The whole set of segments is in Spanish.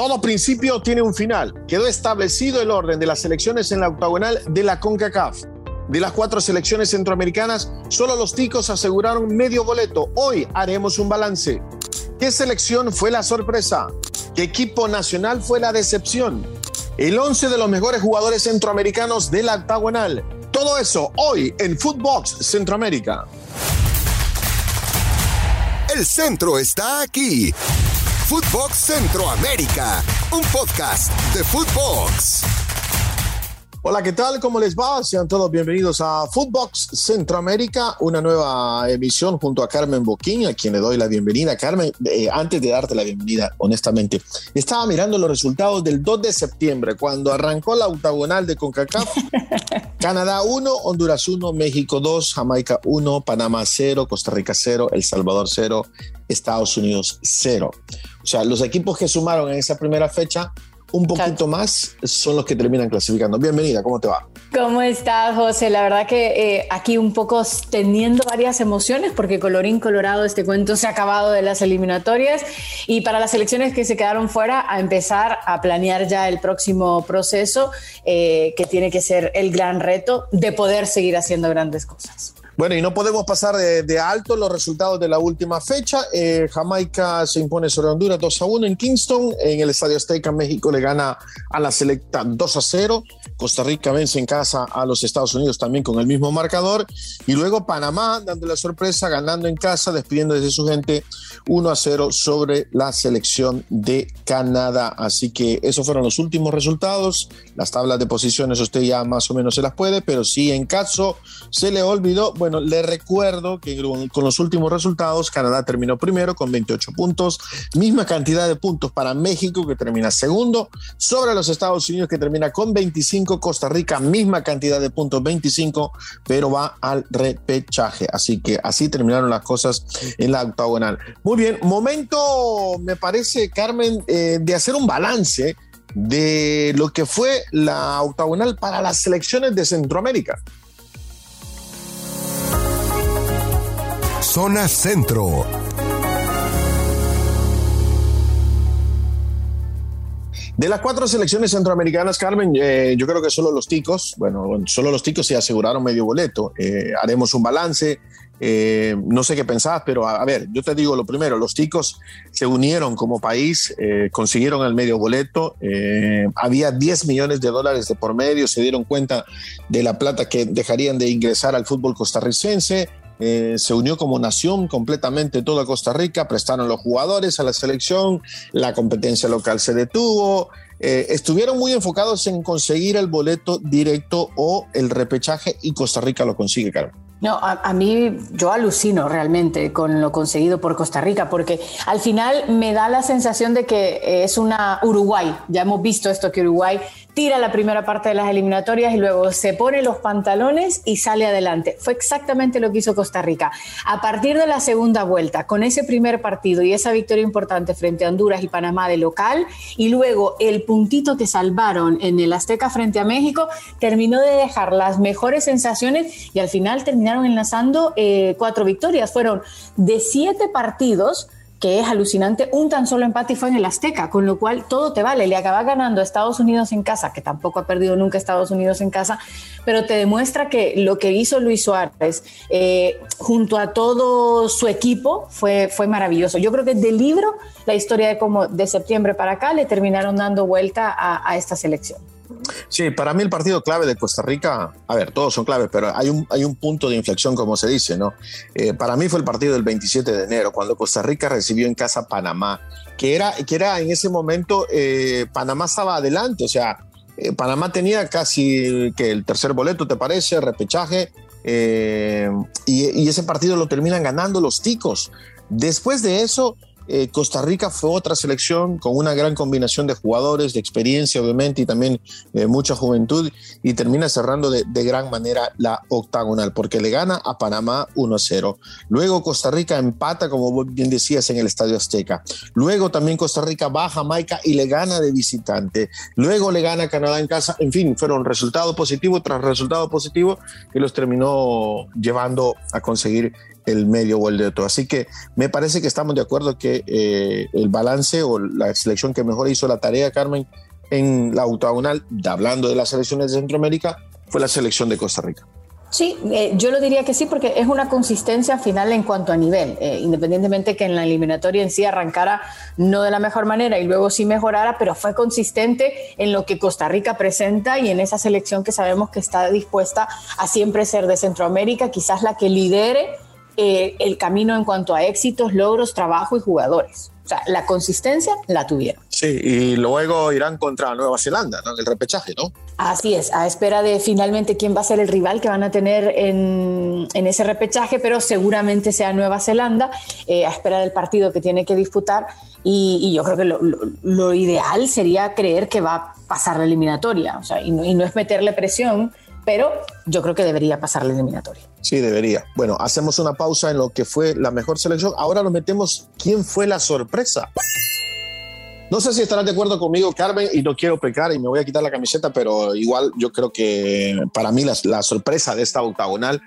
Todo principio tiene un final. Quedó establecido el orden de las selecciones en la octagonal de la CONCACAF. De las cuatro selecciones centroamericanas, solo los ticos aseguraron medio boleto. Hoy haremos un balance. ¿Qué selección fue la sorpresa? ¿Qué equipo nacional fue la decepción? El 11 de los mejores jugadores centroamericanos de la octagonal. Todo eso hoy en Footbox Centroamérica. El centro está aquí. Footbox Centroamérica, un podcast de Footbox. Hola, ¿qué tal? ¿Cómo les va? Sean todos bienvenidos a Footbox Centroamérica, una nueva emisión junto a Carmen Boquín, a quien le doy la bienvenida. Carmen, eh, antes de darte la bienvenida, honestamente, estaba mirando los resultados del 2 de septiembre, cuando arrancó la octagonal de CONCACAF. Canadá 1, Honduras 1, México 2, Jamaica 1, Panamá 0, Costa Rica 0, El Salvador 0, Estados Unidos 0. O sea, los equipos que sumaron en esa primera fecha un poquito más son los que terminan clasificando. Bienvenida, ¿cómo te va? ¿Cómo estás, José? La verdad que eh, aquí un poco teniendo varias emociones porque colorín colorado este cuento se ha acabado de las eliminatorias y para las elecciones que se quedaron fuera a empezar a planear ya el próximo proceso eh, que tiene que ser el gran reto de poder seguir haciendo grandes cosas. Bueno, y no podemos pasar de, alto los resultados de la última fecha. Eh, Jamaica se impone sobre Honduras 2 a 1 en Kingston. En el Estadio Azteca, México le gana a la Selecta 2 a 0. Costa Rica vence en casa a los Estados Unidos también con el mismo marcador. Y luego Panamá, dando la sorpresa, ganando en casa, despidiendo desde su gente 1 a 0 sobre la selección de Canadá. Así que esos fueron los últimos resultados. Las tablas de posiciones usted ya más o menos se las puede, pero si en caso se le olvidó, bueno, bueno, recuerdo que con los últimos resultados, Canadá terminó primero con 28 puntos, misma cantidad de puntos para México que termina segundo, sobre los Estados Unidos que termina con 25, Costa Rica misma cantidad de puntos, 25, pero va al repechaje. Así que así terminaron las cosas en la octagonal. Muy bien, momento, me parece, Carmen, eh, de hacer un balance de lo que fue la octagonal para las selecciones de Centroamérica. Zona Centro. De las cuatro selecciones centroamericanas, Carmen, eh, yo creo que solo los ticos, bueno, solo los ticos se aseguraron medio boleto. Eh, haremos un balance. Eh, no sé qué pensabas, pero a, ver, yo te digo lo primero, los ticos se unieron como país, consiguieron el medio boleto, había 10 millones de dólares de por medio, se dieron cuenta de la plata que dejarían de ingresar al fútbol costarricense, eh, se unió como nación completamente toda Costa Rica, prestaron los jugadores a la selección, la competencia local se detuvo, eh, estuvieron muy enfocados en conseguir el boleto directo o el repechaje y Costa Rica lo consigue, Carlos. No, a, mí yo alucino realmente con lo conseguido por Costa Rica, porque al final me da la sensación de que es una Uruguay. Ya hemos visto esto que Uruguay tira la primera parte de las eliminatorias y luego se pone los pantalones y sale adelante. Fue exactamente lo que hizo Costa Rica. A partir de la segunda vuelta, con ese primer partido y esa victoria importante frente a Honduras y Panamá de local, y luego el puntito que salvaron en el Azteca frente a México, terminó de dejar las mejores sensaciones y al final terminó enlazando eh, cuatro victorias. Fueron de siete partidos, que es alucinante, un tan solo empate fue en el Azteca, con lo cual todo te vale. Le acaba ganando a Estados Unidos en casa, que tampoco ha perdido nunca Estados Unidos en casa, pero te demuestra que lo que hizo Luis Suárez eh, junto a todo su equipo fue, fue maravilloso. Yo creo que del libro, la historia de cómo de septiembre para acá le terminaron dando vuelta a esta selección. Sí, para mí el partido clave de Costa Rica, a ver, todos son claves, pero hay un, hay un punto de inflexión, como se dice, ¿no? Eh, para mí fue el partido del 27 de enero, cuando Costa Rica recibió en casa Panamá, que era, que era en ese momento, eh, Panamá estaba adelante, o sea, eh, Panamá tenía casi que el tercer boleto, ¿te parece? Repechaje, y, y ese partido lo terminan ganando los ticos. Después de eso, eh, Costa Rica fue otra selección con una gran combinación de jugadores, de experiencia obviamente y también eh, mucha juventud y termina cerrando de, gran manera la octagonal porque le gana a Panamá 1-0. Luego Costa Rica empata, como bien decías, en el Estadio Azteca. Luego también Costa Rica va a Jamaica y le gana de visitante. Luego le gana a Canadá en casa. En fin, fueron resultado positivo tras resultado positivo que los terminó llevando a conseguir el medio o el de otro. Así que me parece que estamos de acuerdo que eh, el balance o la selección que mejor hizo la tarea, Carmen, en la octagonal, hablando de las selecciones de Centroamérica, fue la selección de Costa Rica. Sí, eh, yo lo diría que sí, porque es una consistencia final en cuanto a nivel, eh, independientemente que en la eliminatoria en sí arrancara no de la mejor manera y luego sí mejorara, pero fue consistente en lo que Costa Rica presenta y en esa selección que sabemos que está dispuesta a siempre ser de Centroamérica, quizás la que lidere eh, el camino en cuanto a éxitos, logros, trabajo y jugadores. O sea, la consistencia la tuvieron. Sí, y luego irán contra Nueva Zelanda, ¿no? El repechaje, ¿no? Así es, a espera de finalmente quién va a ser el rival que van a tener en, ese repechaje, pero seguramente sea Nueva Zelanda, eh, a espera del partido que tiene que disputar. Y, yo creo que lo, ideal sería creer que va a pasar la eliminatoria, o sea, y no es meterle presión pero yo creo que debería pasar la eliminatoria. Sí, debería. Bueno, hacemos una pausa en lo que fue la mejor selección. Ahora nos metemos quién fue la sorpresa. No sé si estarás de acuerdo conmigo, Carmen, y no quiero pecar y me voy a quitar la camiseta, pero igual yo creo que para mí la, sorpresa de esta octagonal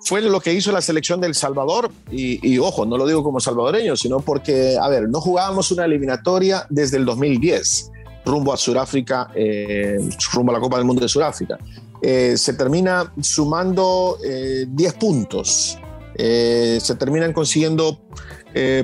fue lo que hizo la selección del Salvador. Y, ojo, no lo digo como salvadoreño, sino porque, a ver, no jugábamos una eliminatoria desde el 2010 rumbo a Sudáfrica, eh, rumbo a la Copa del Mundo de Sudáfrica. Eh, se termina sumando 10 eh, puntos. Eh, se terminan consiguiendo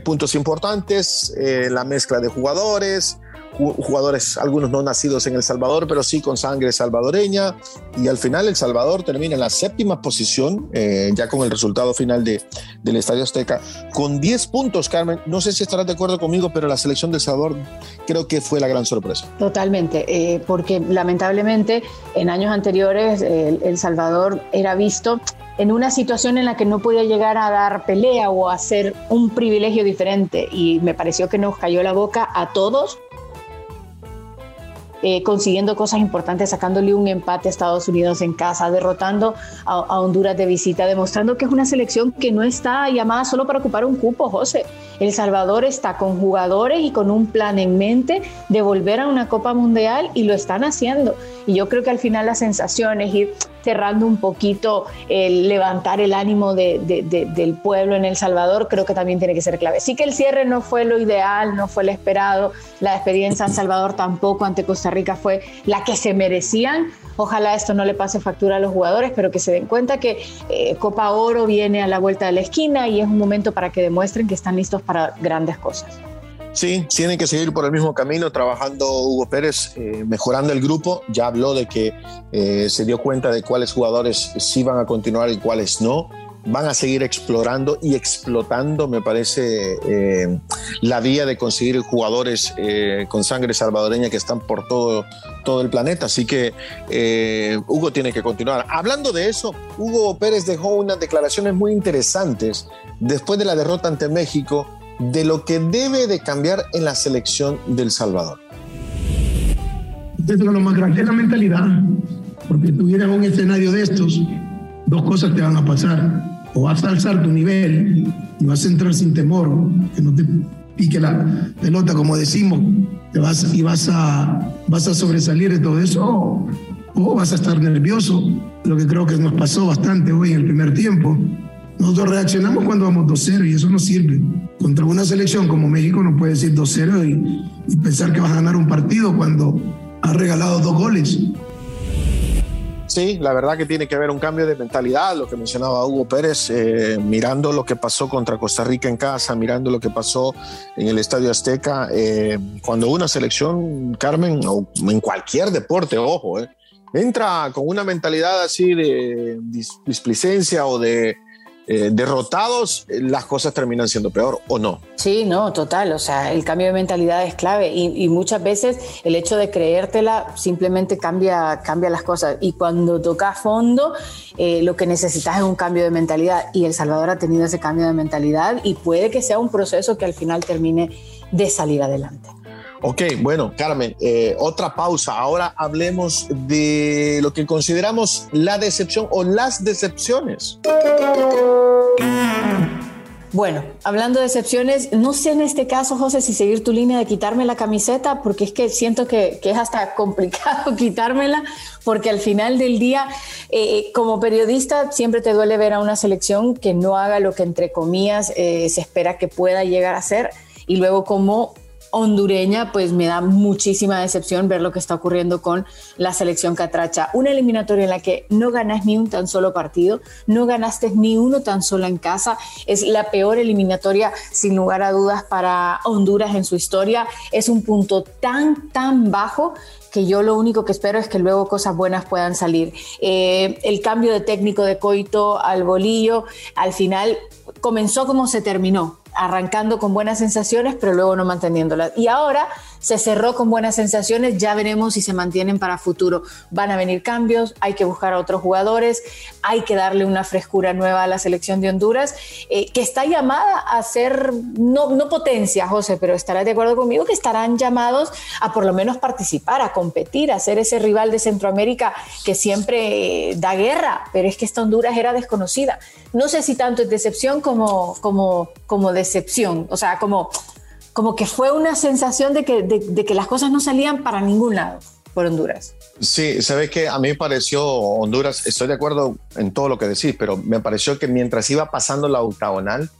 puntos importantes, la mezcla de jugadores, jugadores, algunos no nacidos en El Salvador, pero sí con sangre salvadoreña. Y al final El Salvador termina en la séptima posición, eh, ya con el resultado final de, del Estadio Azteca, con 10 puntos, Carmen. No sé si estarás de acuerdo conmigo, pero la selección de El Salvador creo que fue la gran sorpresa. Totalmente, eh, porque lamentablemente en años anteriores El Salvador era visto en una situación en la que no podía llegar a dar pelea o a hacer un privilegio diferente y me pareció que nos cayó la boca a todos eh, consiguiendo cosas importantes, sacándole un empate a Estados Unidos en casa, derrotando a, Honduras de visita, demostrando que es una selección que no está llamada solo para ocupar un cupo, José. El Salvador está con jugadores y con un plan en mente de volver a una Copa Mundial y lo están haciendo. Y yo creo que al final la sensación es ir cerrando un poquito el levantar el ánimo del pueblo en El Salvador, creo que también tiene que ser clave. Sí que el cierre no fue lo ideal, no fue lo esperado, la despedida en Salvador tampoco ante Costa Rica fue la que se merecían. Ojalá esto no le pase factura a los jugadores, pero que se den cuenta que eh, Copa Oro viene a la vuelta de la esquina y es un momento para que demuestren que están listos para grandes cosas. Sí, tienen que seguir por el mismo camino, trabajando Hugo Pérez, eh, mejorando el grupo. Ya habló de que eh, se dio cuenta de cuáles jugadores sí van a continuar y cuáles no. Van a seguir explorando y explotando, me parece, eh, la vía de conseguir jugadores con sangre salvadoreña que están por todo, todo el planeta. Así que Hugo tiene que continuar. Hablando de eso, Hugo Pérez dejó unas declaraciones muy interesantes después de la derrota ante México de lo que debe de cambiar en la selección del Salvador. Es lo más grande, es la mentalidad. Porque tuvieras un escenario de estos, dos cosas te van a pasar. O vas a alzar tu nivel y vas a entrar sin temor, que no te pique la pelota, como decimos, te vas, y vas a, vas a sobresalir de todo eso, o, o vas a estar nervioso, lo que creo que nos pasó bastante hoy en el primer tiempo nosotros reaccionamos cuando vamos 2-0 y eso no sirve. Contra una selección como México no puedes ir 2-0 y, pensar que vas a ganar un partido cuando has regalado dos goles. Sí, la verdad que tiene que haber un cambio de mentalidad, lo que mencionaba Hugo Pérez, eh, mirando lo que pasó contra Costa Rica en casa, mirando lo que pasó en el Estadio Azteca, eh, cuando una selección, Carmen, o en cualquier deporte, ojo, eh, entra con una mentalidad así de displicencia o de eh, derrotados, eh, las cosas terminan siendo peor o no. Sí, no, total. O sea, el cambio de mentalidad es clave y, muchas veces el hecho de creértela simplemente cambia, cambia las cosas. Y cuando toca fondo, eh, lo que necesitas es un cambio de mentalidad. Y El Salvador ha tenido ese cambio de mentalidad y puede que sea un proceso que al final termine de salir adelante. Ok, bueno, Carmen, eh, otra pausa. Ahora hablemos de lo que consideramos la decepción o las decepciones. Bueno, hablando de excepciones, no sé en este caso, José, si seguir tu línea de quitarme la camiseta, porque es que siento que, es hasta complicado quitármela, porque al final del día, eh, como periodista, siempre te duele ver a una selección que no haga lo que entre comillas eh, se espera que pueda llegar a ser, y luego como hondureña, pues me da muchísima decepción ver lo que está ocurriendo con la selección catracha. Una eliminatoria en la que no ganas ni un tan solo partido, no ganaste ni uno tan solo en casa. Es la peor eliminatoria, sin lugar a dudas, para Honduras en su historia. Es un punto tan, tan bajo que yo lo único que espero es que luego cosas buenas puedan salir. Eh, el cambio de técnico de Coito al bolillo, al final comenzó como se terminó arrancando con buenas sensaciones, pero luego no manteniéndolas. Y ahora se cerró con buenas sensaciones, ya veremos si se mantienen para futuro. Van a venir cambios, hay que buscar a otros jugadores, hay que darle una frescura nueva a la selección de Honduras, eh, que está llamada a ser, no, no potencia, José, pero estarás de acuerdo conmigo que estarán llamados a por lo menos participar, a competir, a ser ese rival de Centroamérica que siempre eh, da guerra, pero es que esta Honduras era desconocida. No sé si tanto es decepción como, como, como decepción, o sea, como como que fue una sensación de que, de, que las cosas no salían para ningún lado por Honduras. Sí, sabes que a mí me pareció Honduras, estoy de acuerdo en todo lo que decís, pero me pareció que mientras iba pasando la octagonal,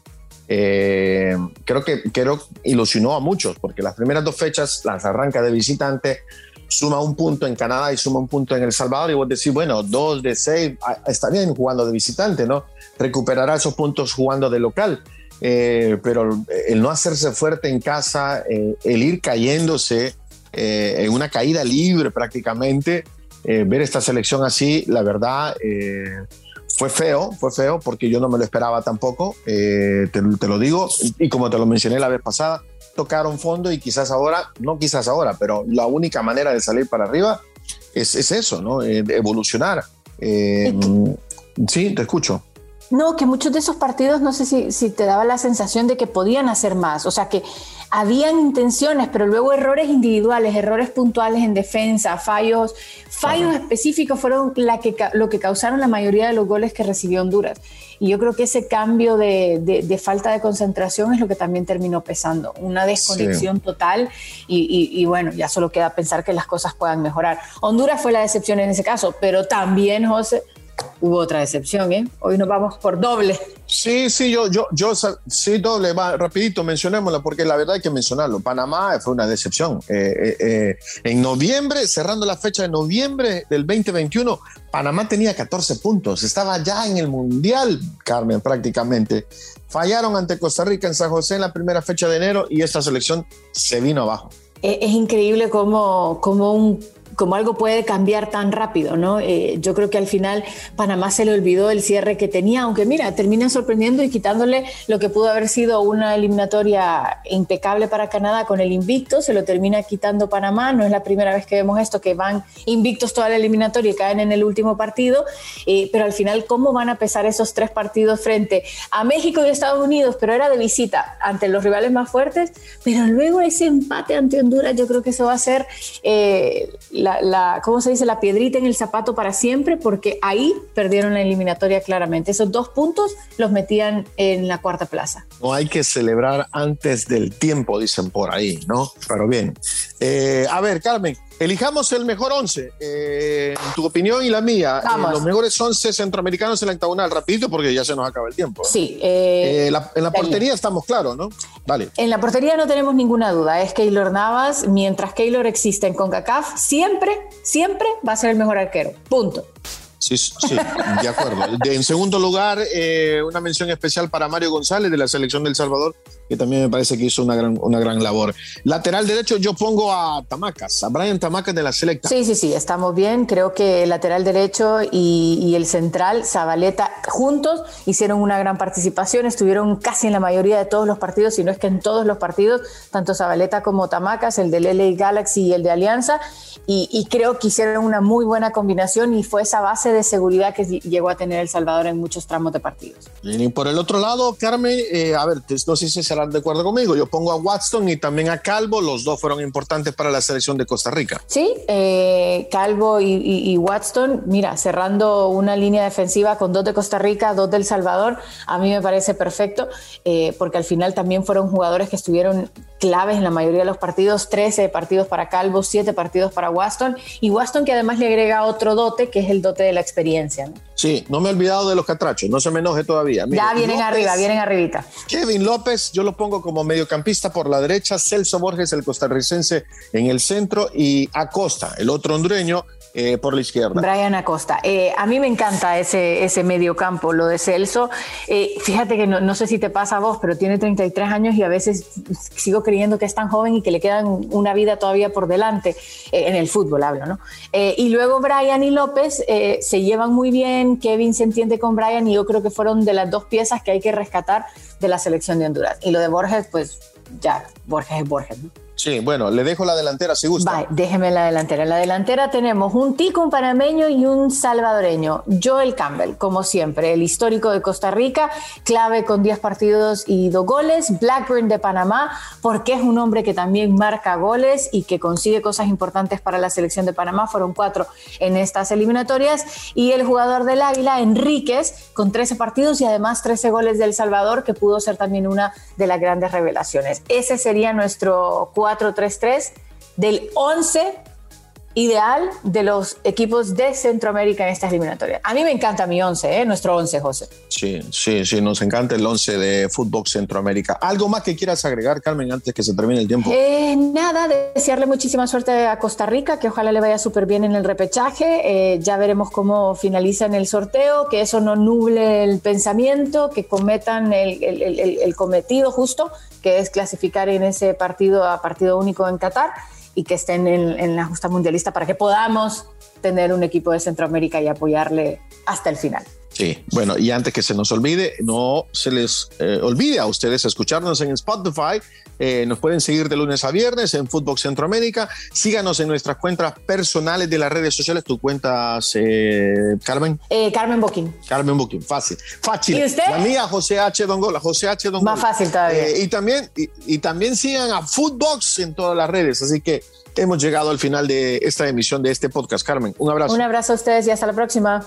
eh, creo que creo ilusionó a muchos, porque las primeras dos fechas las arranca de visitante, suma un punto en Canadá y suma un punto en El Salvador, y vos decís, bueno, dos de seis, ah, está bien jugando de visitante, ¿no? Recuperará esos puntos jugando de local. Eh, pero el no hacerse fuerte en casa, eh, el ir cayéndose eh, en una caída libre prácticamente, ver esta selección así, la verdad, fue feo, fue feo porque yo no me lo esperaba tampoco, te, te, lo digo, y como te lo mencioné la vez pasada, tocaron fondo y quizás ahora, no quizás ahora, pero la única manera de salir para arriba es, es eso, ¿no? evolucionar. sí, te escucho. No, que muchos de esos partidos, no sé si, si, te daba la sensación de que podían hacer más, o sea, que habían intenciones, pero luego errores individuales, errores puntuales en defensa, fallos, fallos específicos fueron la que, lo que causaron la mayoría de los goles que recibió Honduras. Y yo creo que ese cambio de, de, falta de concentración es lo que también terminó pesando, una desconexión total y, y, bueno, ya solo queda pensar que las cosas puedan mejorar. Honduras fue la decepción en ese caso, pero también, José, hubo otra decepción, ¿eh? Hoy nos vamos por doble. Sí, sí, yo, yo, yo, sí, doble, va, rapidito, mencionémosla, porque la verdad hay que mencionarlo. Panamá fue una decepción. Eh, eh, eh, en noviembre, cerrando la fecha de noviembre del 2021, Panamá tenía 14 puntos, estaba ya en el Mundial, Carmen, prácticamente. Fallaron ante Costa Rica en San José en la primera fecha de enero y esta selección se vino abajo. Es increíble cómo, cómo un como algo puede cambiar tan rápido, ¿no? Eh, yo creo que al final Panamá se le olvidó el cierre que tenía, aunque mira, termina sorprendiendo y quitándole lo que pudo haber sido una eliminatoria impecable para Canadá con el invicto, se lo termina quitando Panamá, no es la primera vez que vemos esto, que van invictos toda la eliminatoria y caen en el último partido, eh, pero al final, ¿cómo van a pesar esos tres partidos frente a México y Estados Unidos? Pero era de visita ante los rivales más fuertes, pero luego ese empate ante Honduras, yo creo que eso va a ser... Eh, la, ¿cómo se dice? La piedrita en el zapato para siempre, porque ahí perdieron la eliminatoria claramente. Esos dos puntos los metían en la cuarta plaza. No hay que celebrar antes del tiempo, dicen por ahí, ¿no? Pero bien. Eh, a ver, Carmen, Elijamos el mejor 11, eh, tu opinión y la mía. Eh, los mejores 11 centroamericanos en la octagonal, rapidito porque ya se nos acaba el tiempo. Sí. En la portería estamos claros, ¿no? Dale. En la portería no tenemos ninguna duda. Es Keylor Navas. Mientras Keylor existe en CONCACAF, siempre, siempre va a ser el mejor arquero. Punto. Sí, sí, de acuerdo. en segundo lugar, una mención especial para Mario González de la selección del Salvador, que también me parece que hizo una gran, una gran labor. Lateral derecho, yo pongo a Tamacas, a Brian Tamacas de la Selecta. Sí, sí, sí, estamos bien. Creo que el lateral derecho y, el central, Zabaleta, juntos hicieron una gran participación, estuvieron casi en la mayoría de todos los partidos, si no es que en todos los partidos, tanto Zabaleta como Tamacas, el del LA Galaxy y el de Alianza, y creo que hicieron una muy buena combinación y fue esa base base de seguridad que llegó a tener El Salvador en muchos tramos de partidos. Y por el otro lado, Carmen, eh, a ver, no sé si serán de acuerdo conmigo, yo pongo a Watson y también a Calvo, los dos fueron importantes para la selección de Costa Rica. Sí, eh, Calvo y, y, Watson, mira, cerrando una línea defensiva con dos de Costa Rica, dos del Salvador, a mí me parece perfecto, eh, porque al final también fueron jugadores que estuvieron claves en la mayoría de los partidos, 13 partidos para Calvo, 7 partidos para Watson, y Watson que además le agrega otro dote, que es el dote de la experiencia. Sí, no me he olvidado de los catrachos, no se me enoje todavía. ya vienen arriba, vienen arribita. Kevin López, yo lo pongo como mediocampista por la derecha, Celso Borges, el costarricense, en el centro, y Acosta, el otro hondureño, eh, por la izquierda. Brian Acosta. Eh, a mí me encanta ese, ese medio campo, lo de Celso. Eh, fíjate que no, sé si te pasa a vos, pero tiene 33 años y a veces sigo creyendo que es tan joven y que le quedan una vida todavía por delante. en el fútbol hablo, ¿no? y luego Brian y López se llevan muy bien. Kevin se entiende con Brian y yo creo que fueron de las dos piezas que hay que rescatar de la selección de Honduras. Y lo de Borges, pues ya, Borges es Borges, ¿no? Sí, bueno, le dejo la delantera si gusta. Vale, déjeme la delantera. En la delantera tenemos un tico, un panameño y un salvadoreño. Joel Campbell, como siempre, el histórico de Costa Rica, clave con 10 partidos y 2 goles. Blackburn de Panamá, porque es un hombre que también marca goles y que consigue cosas importantes para la selección de Panamá. Fueron cuatro en estas eliminatorias. Y el jugador del Águila, Enríquez, con 13 partidos y además 13 goles del Salvador, que pudo ser también una de las grandes revelaciones. Ese sería nuestro cuadro 4-3-3 del 11 ideal de los equipos de Centroamérica en estas eliminatorias. A mí me encanta mi 11, ¿eh? nuestro 11, José. Sí, sí, sí, nos encanta el 11 de fútbol Centroamérica. ¿Algo más que quieras agregar, Carmen, antes que se termine el tiempo? Eh, nada, desearle muchísima suerte a Costa Rica, que ojalá le vaya súper bien en el repechaje. Eh, ya veremos cómo finaliza en el sorteo, que eso no nuble el pensamiento, que cometan el, el cometido justo, que es clasificar en ese partido a partido único en Qatar y que estén en, la justa mundialista para que podamos tener un equipo de Centroamérica y apoyarle hasta el final. Sí, bueno, y antes que se nos olvide, no se les eh, olvide a ustedes escucharnos en Spotify. Eh, nos pueden seguir de lunes a viernes en Fútbol Centroamérica. Síganos en nuestras cuentas personales de las redes sociales. ¿Tu cuentas, eh, Carmen? Carmen Booking. Carmen Booking, fácil. Fácil. ¿Y usted? La mía, José H. Dongola. José H. Dongola. Más fácil todavía. y, también, y, también sigan a Footbox en todas las redes. Así que hemos llegado al final de esta emisión de este podcast. Carmen, un abrazo. Un abrazo a ustedes y hasta la próxima.